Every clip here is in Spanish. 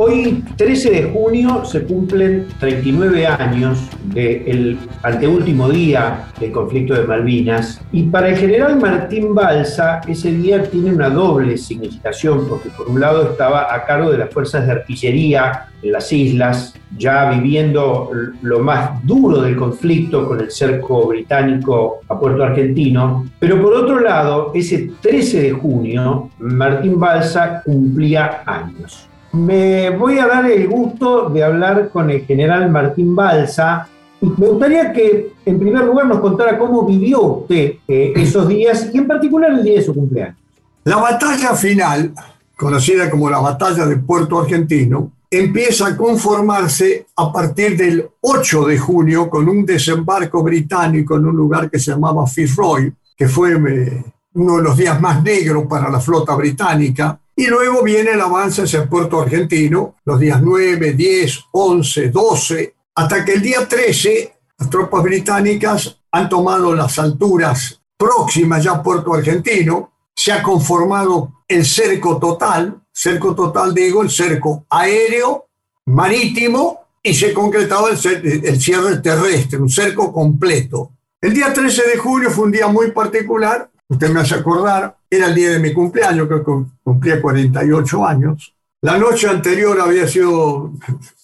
Hoy, 13 de junio, se cumplen 39 años del anteúltimo día del conflicto de Malvinas y para el general Martín Balsa ese día tiene una doble significación porque por un lado estaba a cargo de las fuerzas de artillería en las islas, ya viviendo lo más duro del conflicto con el cerco británico a Puerto Argentino, pero por otro lado, ese 13 de junio, Martín Balsa cumplía años. Me voy a dar el gusto de hablar con el general Martín Balsa. Y me gustaría que, en primer lugar, nos contara cómo vivió usted eh, esos días y, en particular, el día de su cumpleaños. La batalla final, conocida como la batalla de Puerto Argentino, empieza a conformarse a partir del 8 de junio con un desembarco británico en un lugar que se llamaba Fitzroy, que fue eh, uno de los días más negros para la flota británica, y luego viene el avance hacia puerto argentino, los días 9, 10, 11, 12, hasta que el día 13 las tropas británicas han tomado las alturas próximas ya a puerto argentino, se ha conformado el cerco total, cerco total digo, el cerco aéreo, marítimo, y se ha concretado el, el cierre terrestre, un cerco completo. El día 13 de julio fue un día muy particular usted me hace acordar, era el día de mi cumpleaños, que cumplía 48 años. La noche anterior había sido,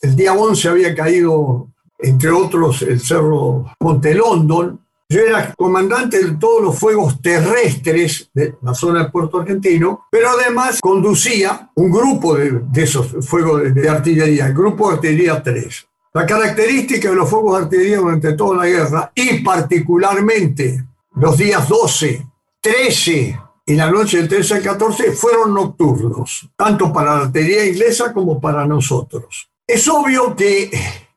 el día 11 había caído, entre otros, el cerro Monte London. Yo era comandante de todos los fuegos terrestres de la zona del puerto argentino, pero además conducía un grupo de, esos fuegos de, de artillería, el grupo de artillería 3. La característica de los fuegos de artillería durante toda la guerra, y particularmente los días 12 13 y la noche del 13 al 14 fueron nocturnos, tanto para la artillería inglesa como para nosotros. Es obvio que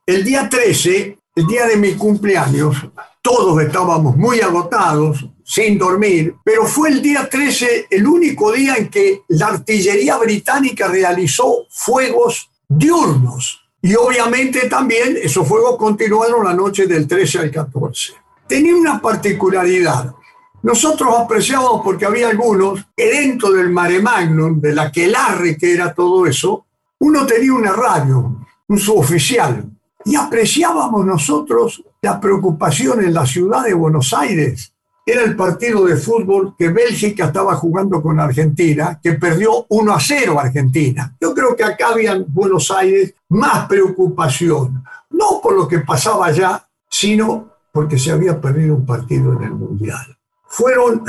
el día 13, el día de mi cumpleaños, todos estábamos muy agotados, sin dormir, pero fue el día 13 el único día en que la artillería británica realizó fuegos diurnos. Y obviamente también esos fuegos continuaron la noche del 13 al 14. Tenía una particularidad. Nosotros apreciábamos porque había algunos que dentro del mare magnum, de la quelarre que era todo eso, uno tenía una radio, un suboficial, y apreciábamos nosotros la preocupación en la ciudad de Buenos Aires. Era el partido de fútbol que Bélgica estaba jugando con Argentina, que perdió 1 a 0 Argentina. Yo creo que acá había en Buenos Aires más preocupación, no por lo que pasaba allá, sino porque se había perdido un partido en el Mundial. Fueron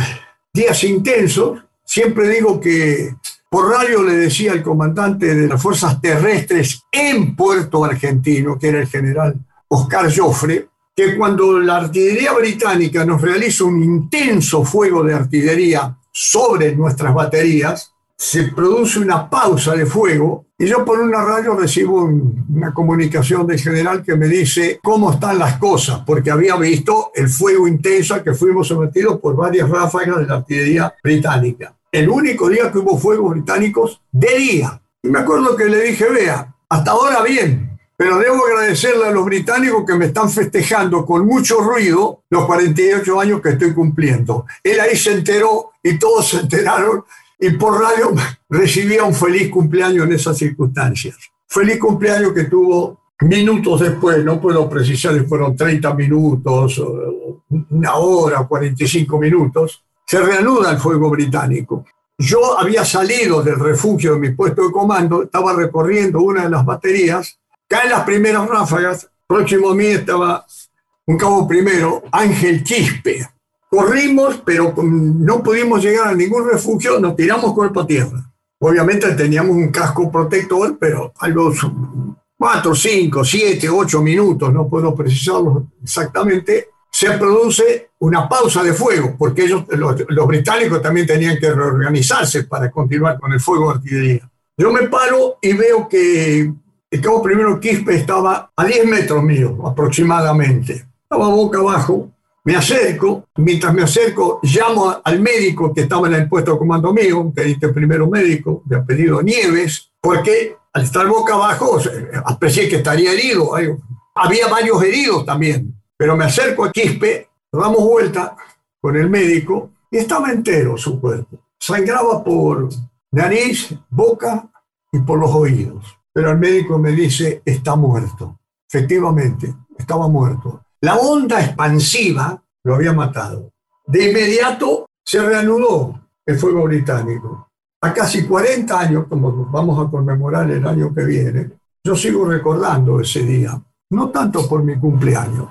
días intensos. Siempre digo que por radio le decía al comandante de las fuerzas terrestres en Puerto Argentino, que era el general Oscar Joffre, que cuando la artillería británica nos realiza un intenso fuego de artillería sobre nuestras baterías, se produce una pausa de fuego y yo por una radio recibo una comunicación del general que me dice cómo están las cosas, porque había visto el fuego intenso al que fuimos sometidos por varias ráfagas de la artillería británica. El único día que hubo fuegos británicos de día. Y me acuerdo que le dije, vea, hasta ahora bien, pero debo agradecerle a los británicos que me están festejando con mucho ruido los 48 años que estoy cumpliendo. Él ahí se enteró y todos se enteraron y por radio recibía un feliz cumpleaños en esas circunstancias. Feliz cumpleaños que tuvo minutos después, no puedo precisar si fueron 30 minutos, una hora, 45 minutos, se reanuda el fuego británico. Yo había salido del refugio de mi puesto de comando, estaba recorriendo una de las baterías, caen las primeras ráfagas, próximo a mí estaba un cabo primero, Ángel Quispe, Corrimos, pero no pudimos llegar a ningún refugio, nos tiramos cuerpo a tierra. Obviamente teníamos un casco protector, pero algo cuatro, cinco, siete, ocho minutos, no puedo precisarlo exactamente, se produce una pausa de fuego, porque ellos, los, británicos también tenían que reorganizarse para continuar con el fuego de artillería. Yo me paro y veo que el cabo primero Quispe estaba a 10 metros mío aproximadamente. Estaba boca abajo, me acerco, mientras me acerco, llamo al médico que estaba en el puesto de comando mío, un teniente primero médico de apellido Nieves, porque al estar boca abajo aprecié que estaría herido. Había varios heridos también, pero me acerco a Quispe, damos vuelta con el médico y estaba entero su cuerpo. Sangraba por nariz, boca y por los oídos. pero el médico me dice, está muerto. Efectivamente, estaba muerto. La onda expansiva lo había matado. De inmediato se reanudó el fuego británico. A casi 40 años, como vamos a conmemorar el año que viene, yo sigo recordando ese día, no tanto por mi cumpleaños,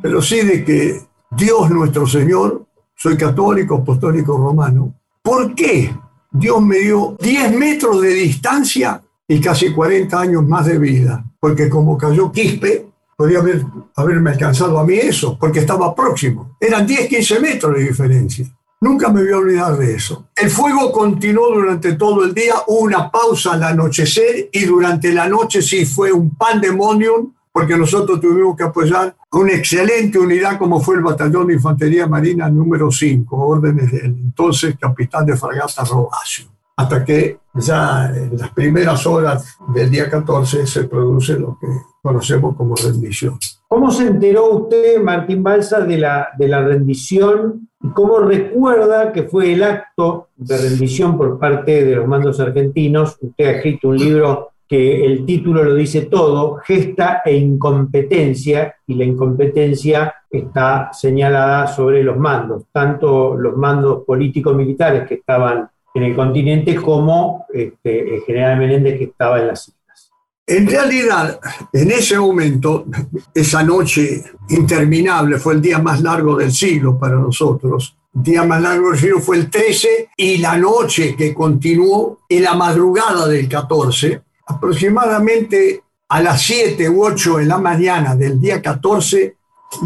pero sí de que Dios nuestro Señor, soy católico, apostólico romano, ¿por qué Dios me dio 10 metros de distancia y casi 40 años más de vida? Porque como cayó Quispe, podría haber, haberme alcanzado a mí eso, porque estaba próximo. Eran 10, 15 metros de diferencia. Nunca me voy a olvidar de eso. El fuego continuó durante todo el día, hubo una pausa al anochecer y durante la noche sí fue un pandemonium porque nosotros tuvimos que apoyar una excelente unidad como fue el Batallón de Infantería Marina número 5, órdenes del entonces capitán de fragata Robacio. Hasta que ya en las primeras horas del día 14 se produce lo que conocemos como rendición. ¿Cómo se enteró usted, Martín Balsa, de la, de la rendición y cómo recuerda que fue el acto de rendición por parte de los mandos argentinos? Usted ha escrito un libro que el título lo dice todo, gesta e incompetencia, y la incompetencia está señalada sobre los mandos, tanto los mandos políticos militares que estaban en el continente como este, general Menéndez que estaba en las islas. En realidad, en ese momento, esa noche interminable fue el día más largo del siglo para nosotros. El día más largo del siglo fue el 13 y la noche que continuó en la madrugada del 14 aproximadamente a las 7 u 8 de la mañana del día 14,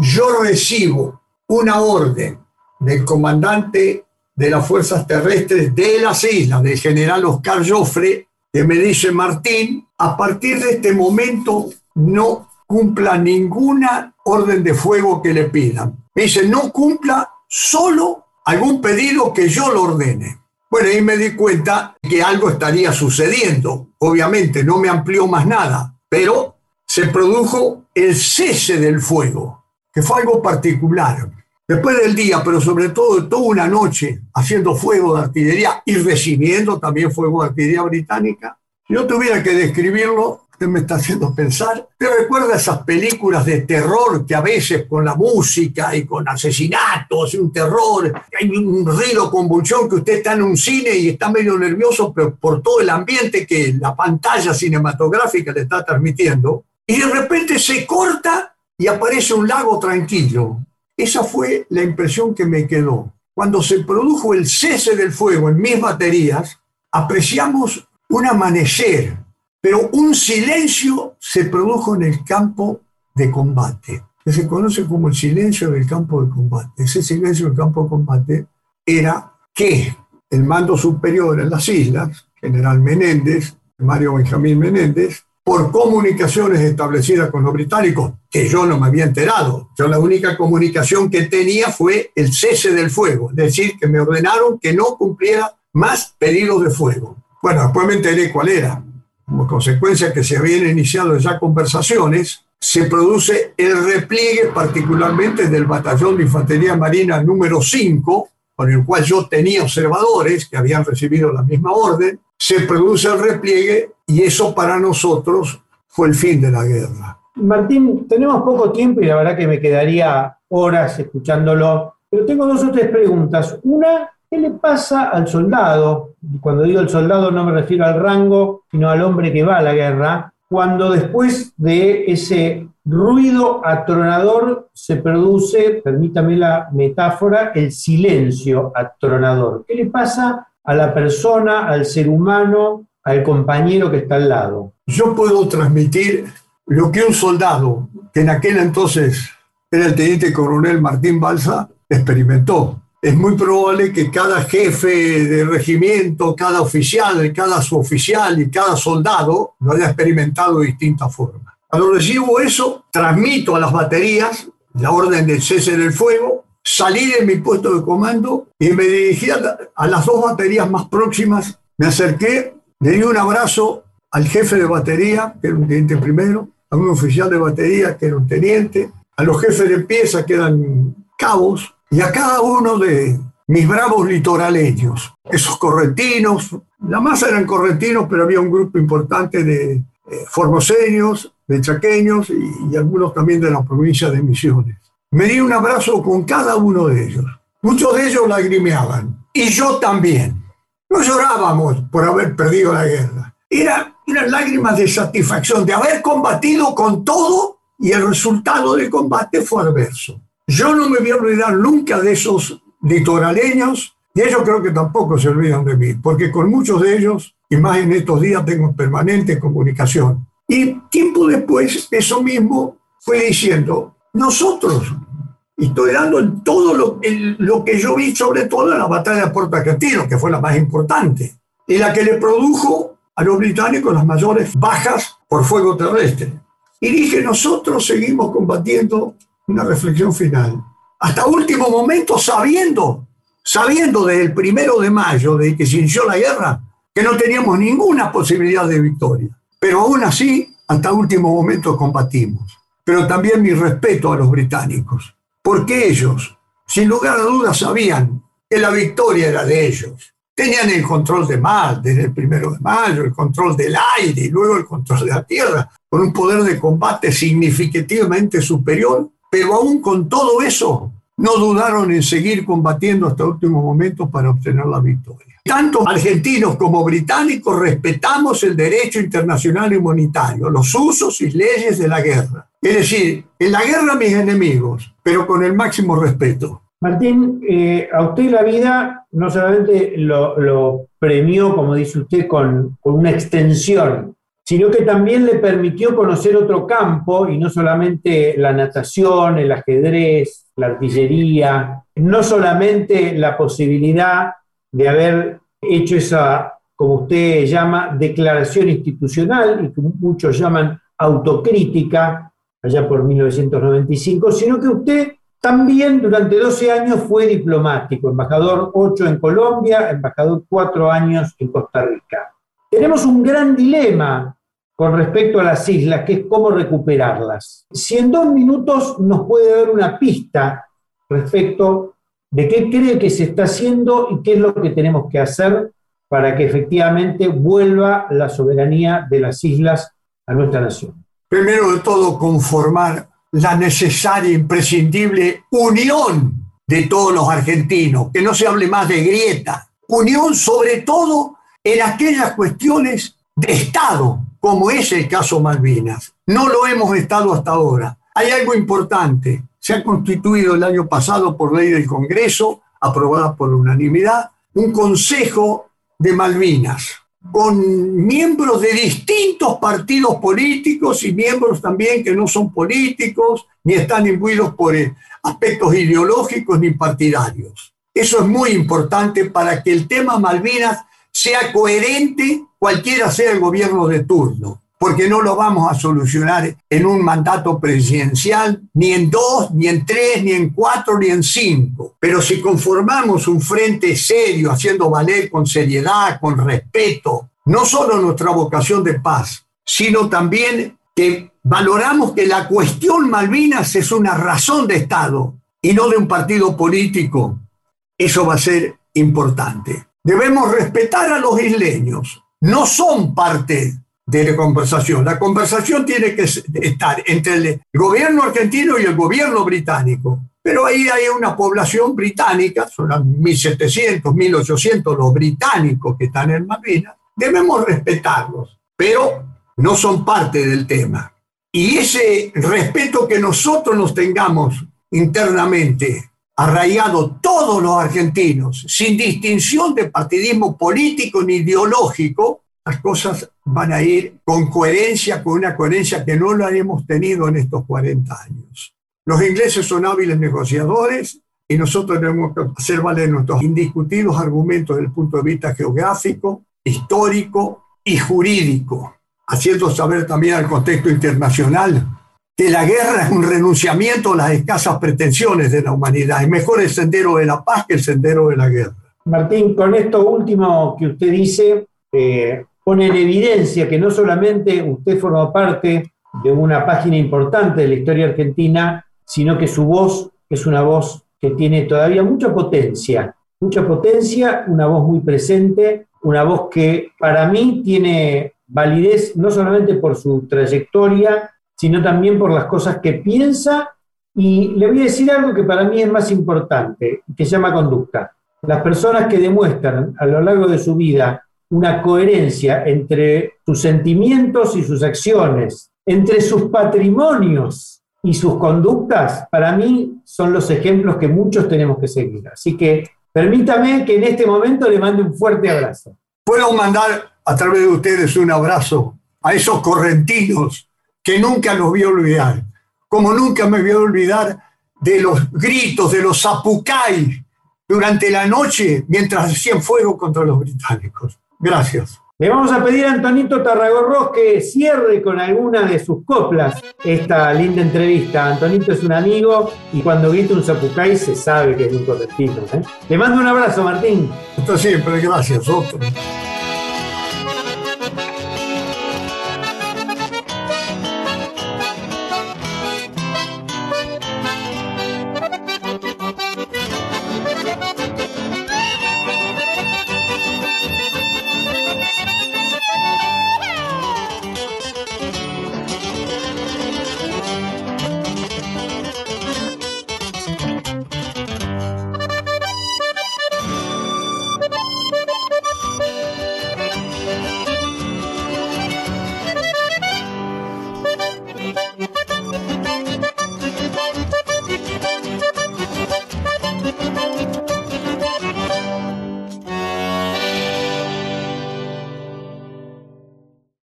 yo recibo una orden del comandante de las fuerzas terrestres de las islas, del general Oscar Joffre, que me dice, Martín, a partir de este momento no cumpla ninguna orden de fuego que le pidan. Me dice, no cumpla solo algún pedido que yo lo ordene. Bueno, ahí me di cuenta que algo estaría sucediendo. Obviamente no me amplió más nada, pero se produjo el cese del fuego, que fue algo particular. Después del día, pero sobre todo toda una noche haciendo fuego de artillería y recibiendo también fuego de artillería británica, yo tuviera que describirlo, usted me está haciendo pensar. ¿Te recuerda esas películas de terror que a veces con la música y con asesinatos y un terror, hay un ruido, convulsión, que usted está en un cine y está medio nervioso pero por todo el ambiente que la pantalla cinematográfica le está transmitiendo? Y de repente se corta y aparece un lago tranquilo. Esa fue la impresión que me quedó. Cuando se produjo el cese del fuego en mis baterías, apreciamos un amanecer pero un silencio se produjo en el campo de combate, que se conoce como el silencio del campo de combate. Ese silencio del campo de combate era que el mando superior en las islas, general Menéndez, Mario Benjamín Menéndez, por comunicaciones establecidas con los británicos, que yo no me había enterado. Yo la única comunicación que tenía fue el cese del fuego, es decir, que me ordenaron que no cumpliera más pedidos de fuego. Bueno, después me enteré cuál era como consecuencia que se habían iniciado ya conversaciones, se produce el repliegue particularmente del Batallón de Infantería Marina número 5, con el cual yo tenía observadores que habían recibido la misma orden, se produce el repliegue y eso para nosotros fue el fin de la guerra. Martín, tenemos poco tiempo y la verdad que me quedaría horas escuchándolo, pero tengo dos o tres preguntas. Una, ¿Qué le pasa al soldado? Y cuando digo el soldado no me refiero al rango, sino al hombre que va a la guerra, cuando después de ese ruido atronador se produce, permítame la metáfora, el silencio atronador. ¿Qué le pasa a la persona, al ser humano, al compañero que está al lado? Yo puedo transmitir lo que un soldado, que en aquel entonces era el teniente coronel Martín Balsa, experimentó es muy probable que cada jefe de regimiento, cada oficial, cada suboficial y cada soldado lo haya experimentado de distintas formas. Cuando recibo eso, transmito a las baterías la orden del cese del fuego, salí de mi puesto de comando y me dirigí a, las dos baterías más próximas. Me acerqué, le di un abrazo al jefe de batería, que era un teniente primero, a un oficial de batería, que era un teniente, a los jefes de pieza, que eran cabos, y a cada uno de mis bravos litoraleños, esos correntinos, la masa eran correntinos, pero había un grupo importante de, eh, formoseños, de chaqueños y, y algunos también de la provincia de Misiones. Me di un abrazo con cada uno de ellos. Muchos de ellos lagrimeaban y yo también. No llorábamos por haber perdido la guerra. Era, eran lágrimas de satisfacción, de haber combatido con todo y el resultado del combate fue adverso. Yo no me voy a olvidar nunca de esos litoraleños y ellos creo que tampoco se olvidan de mí, porque con muchos de ellos, y más en estos días, tengo permanente comunicación. Y tiempo después, eso mismo fue diciendo, nosotros, y en todo lo, lo, que yo vi, sobre todo en la batalla de Puerto Argentino, que fue la más importante, y la que le produjo a los británicos las mayores bajas por fuego terrestre. Y dije, nosotros seguimos combatiendo una reflexión final. Hasta último momento, sabiendo, sabiendo desde el primero de mayo, de que se inició la guerra, que no teníamos ninguna posibilidad de victoria. Pero aún así, hasta último momento combatimos. Pero también mi respeto a los británicos, porque ellos, sin lugar a dudas, sabían que la victoria era de ellos. Tenían el control de mar desde el primero de mayo, el control del aire y luego el control de la tierra, con un poder de combate significativamente superior pero aún con todo eso, no dudaron en seguir combatiendo hasta el último momento para obtener la victoria. Tanto argentinos como británicos respetamos el derecho internacional humanitario, los usos y leyes de la guerra. Es decir, en la guerra mis enemigos, pero con el máximo respeto. Martín, eh, a usted la vida no solamente lo, premió, como dice usted, con, con una extensión sino que también le permitió conocer otro campo y no solamente la natación, el ajedrez, la artillería, no solamente la posibilidad de haber hecho esa, como usted llama, declaración institucional y que muchos llaman autocrítica, allá por 1995, sino que usted también durante 12 años fue diplomático, embajador 8 en Colombia, embajador 4 años en Costa Rica. Tenemos un gran dilema con respecto a las islas, que es cómo recuperarlas. Si en dos minutos nos puede dar una pista respecto de qué cree que se está haciendo y qué es lo que tenemos que hacer para que efectivamente vuelva la soberanía de las islas a nuestra nación. Primero de todo, conformar la necesaria, imprescindible unión de todos los argentinos, que no se hable más de grieta, unión sobre todo en aquellas cuestiones de Estado, como es el caso Malvinas. No lo hemos estado hasta ahora. Hay algo importante. Se ha constituido el año pasado por ley del Congreso, aprobada por unanimidad, un Consejo de Malvinas, con miembros de distintos partidos políticos y miembros también que no son políticos, ni están imbuidos por eh, aspectos ideológicos ni partidarios. Eso es muy importante para que el tema Malvinas sea coherente cualquiera sea el gobierno de turno, porque no lo vamos a solucionar en un mandato presidencial, ni en dos, ni en tres, ni en cuatro, ni en cinco. Pero si conformamos un frente serio, haciendo valer con seriedad, con respeto, no solo nuestra vocación de paz, sino también que valoramos que la cuestión Malvinas es una razón de Estado y no de un partido político, eso va a ser importante. Debemos respetar a los isleños, no son parte de la conversación. La conversación tiene que estar entre el gobierno argentino y el gobierno británico. Pero ahí hay una población británica, son 1.700, 1.800 los británicos que están en Malvinas. Debemos respetarlos, pero no son parte del tema. Y ese respeto que nosotros nos tengamos internamente arraigado todos los argentinos, sin distinción de partidismo político ni ideológico, las cosas van a ir con coherencia, con una coherencia que no la hemos tenido en estos 40 años. Los ingleses son hábiles negociadores y nosotros tenemos que hacer valer nuestros indiscutidos argumentos desde el punto de vista geográfico, histórico y jurídico, haciendo saber también al contexto internacional que la guerra es un renunciamiento a las escasas pretensiones de la humanidad. Es mejor el sendero de la paz que el sendero de la guerra. Martín, con esto último que usted dice, eh, pone en evidencia que no solamente usted forma parte de una página importante de la historia argentina, sino que su voz es una voz que tiene todavía mucha potencia, mucha potencia, una voz muy presente, una voz que para mí tiene validez no solamente por su trayectoria, sino también por las cosas que piensa. Y le voy a decir algo que para mí es más importante, que se llama conducta. Las personas que demuestran a lo largo de su vida una coherencia entre sus sentimientos y sus acciones, entre sus patrimonios y sus conductas, para mí son los ejemplos que muchos tenemos que seguir. Así que permítame que en este momento le mande un fuerte abrazo. Puedo mandar a través de ustedes un abrazo a esos correntinos que nunca los a olvidar, como nunca me voy a olvidar de los gritos de los zapucay durante la noche mientras hacían fuego contra los británicos. Gracias. Le vamos a pedir a Antonito Tarragorros que cierre con alguna de sus coplas esta linda entrevista. Antonito es un amigo y cuando grita un zapucay se sabe que es un correntino. ¿eh? Le mando un abrazo, Martín. Hasta siempre, gracias. Otro.